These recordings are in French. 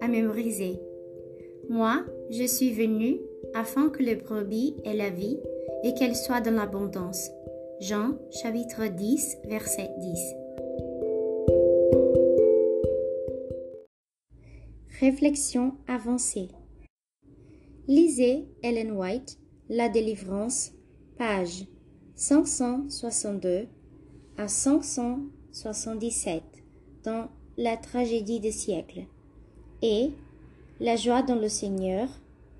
À mémoriser. Moi, je suis venu afin que les brebis aient la vie et qu'elles soient dans l'abondance. Jean chapitre 10 verset 10. Réflexion avancée. Lisez Ellen White, La délivrance, page 562 à 577 dans La tragédie des siècles et La joie dans le Seigneur,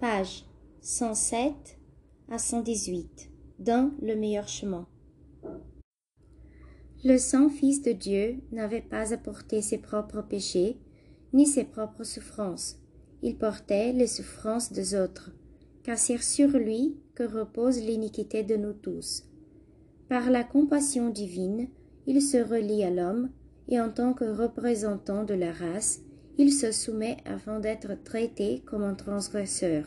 page 107 à 118 dans Le meilleur chemin. Le Saint Fils de Dieu n'avait pas apporté ses propres péchés, ni ses propres souffrances. Il portait les souffrances des autres, car c'est sur lui que repose l'iniquité de nous tous. Par la compassion divine, il se relie à l'homme, et en tant que représentant de la race, il se soumet afin d'être traité comme un transgresseur.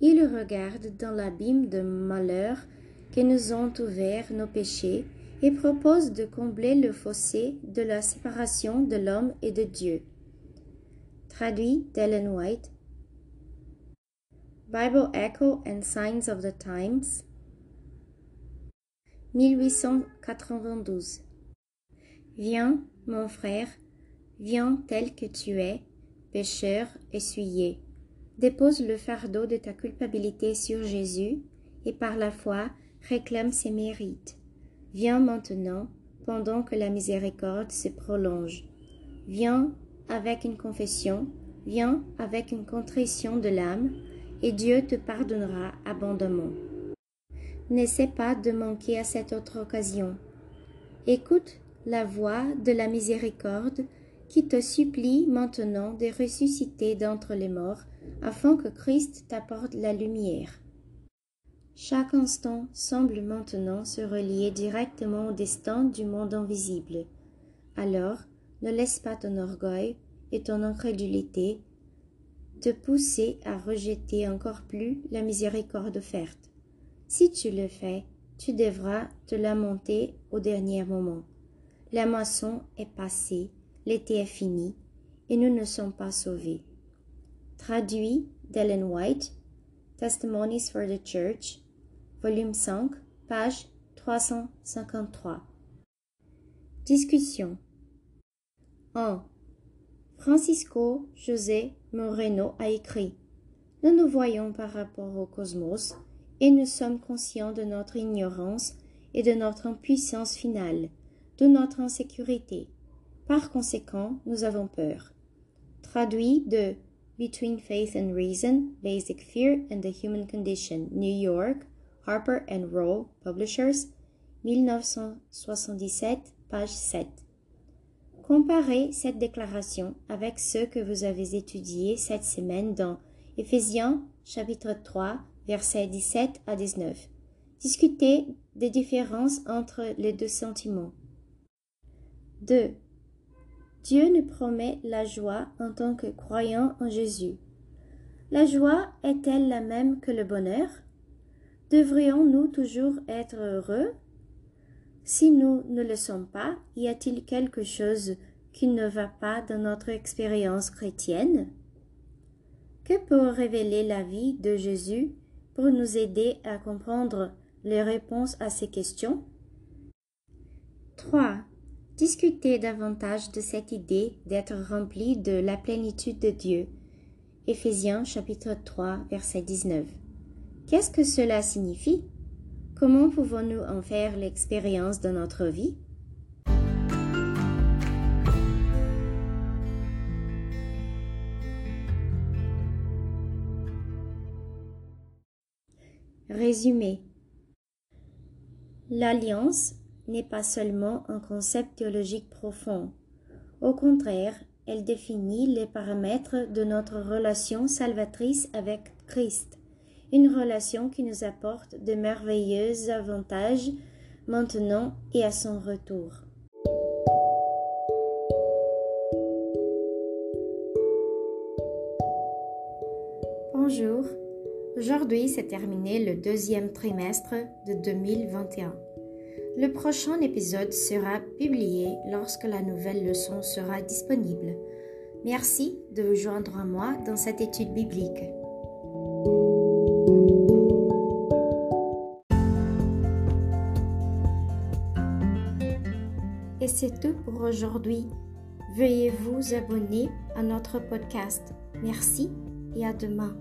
Il regarde dans l'abîme de malheur que nous ont ouvert nos péchés et propose de combler le fossé de la séparation de l'homme et de Dieu. Traduit d'Ellen White. Bible Echo and Signs of the Times. 1892. Viens, mon frère, viens tel que tu es, pécheur essuyé. Dépose le fardeau de ta culpabilité sur Jésus et par la foi réclame ses mérites. Viens maintenant, pendant que la miséricorde se prolonge. Viens avec une confession, viens avec une contrition de l'âme, et Dieu te pardonnera abondamment. N'essaie pas de manquer à cette autre occasion. Écoute la voix de la miséricorde qui te supplie maintenant de ressusciter d'entre les morts, afin que Christ t'apporte la lumière. Chaque instant semble maintenant se relier directement au destin du monde invisible. Alors, ne laisse pas ton orgueil et ton incrédulité te pousser à rejeter encore plus la miséricorde offerte. Si tu le fais, tu devras te lamenter au dernier moment. La moisson est passée, l'été est fini, et nous ne sommes pas sauvés. Traduit d'Ellen White, Testimonies for the Church, volume 5, page 353. Discussion 1. Francisco José Moreno a écrit Nous nous voyons par rapport au cosmos et nous sommes conscients de notre ignorance et de notre impuissance finale, de notre insécurité. Par conséquent, nous avons peur. Traduit de Between Faith and Reason, Basic Fear and the Human Condition, New York, Harper and Row, Publishers, 1977, page 7. Comparez cette déclaration avec ce que vous avez étudié cette semaine dans Éphésiens chapitre 3 versets 17 à 19. Discutez des différences entre les deux sentiments. 2. Dieu nous promet la joie en tant que croyant en Jésus. La joie est-elle la même que le bonheur? Devrions-nous toujours être heureux? Si nous ne le sommes pas, y a-t-il quelque chose qui ne va pas dans notre expérience chrétienne? Que peut révéler la vie de Jésus pour nous aider à comprendre les réponses à ces questions? 3. Discutez davantage de cette idée d'être rempli de la plénitude de Dieu. Éphésiens chapitre 3 verset 19. Qu'est-ce que cela signifie? Comment pouvons-nous en faire l'expérience dans notre vie? Résumé. L'alliance n'est pas seulement un concept théologique profond. Au contraire, elle définit les paramètres de notre relation salvatrice avec Christ, une relation qui nous apporte de merveilleux avantages maintenant et à son retour. Bonjour, aujourd'hui s'est terminé le deuxième trimestre de 2021. Le prochain épisode sera publié lorsque la nouvelle leçon sera disponible. Merci de vous joindre à moi dans cette étude biblique. Et c'est tout pour aujourd'hui. Veuillez vous abonner à notre podcast. Merci et à demain.